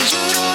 you.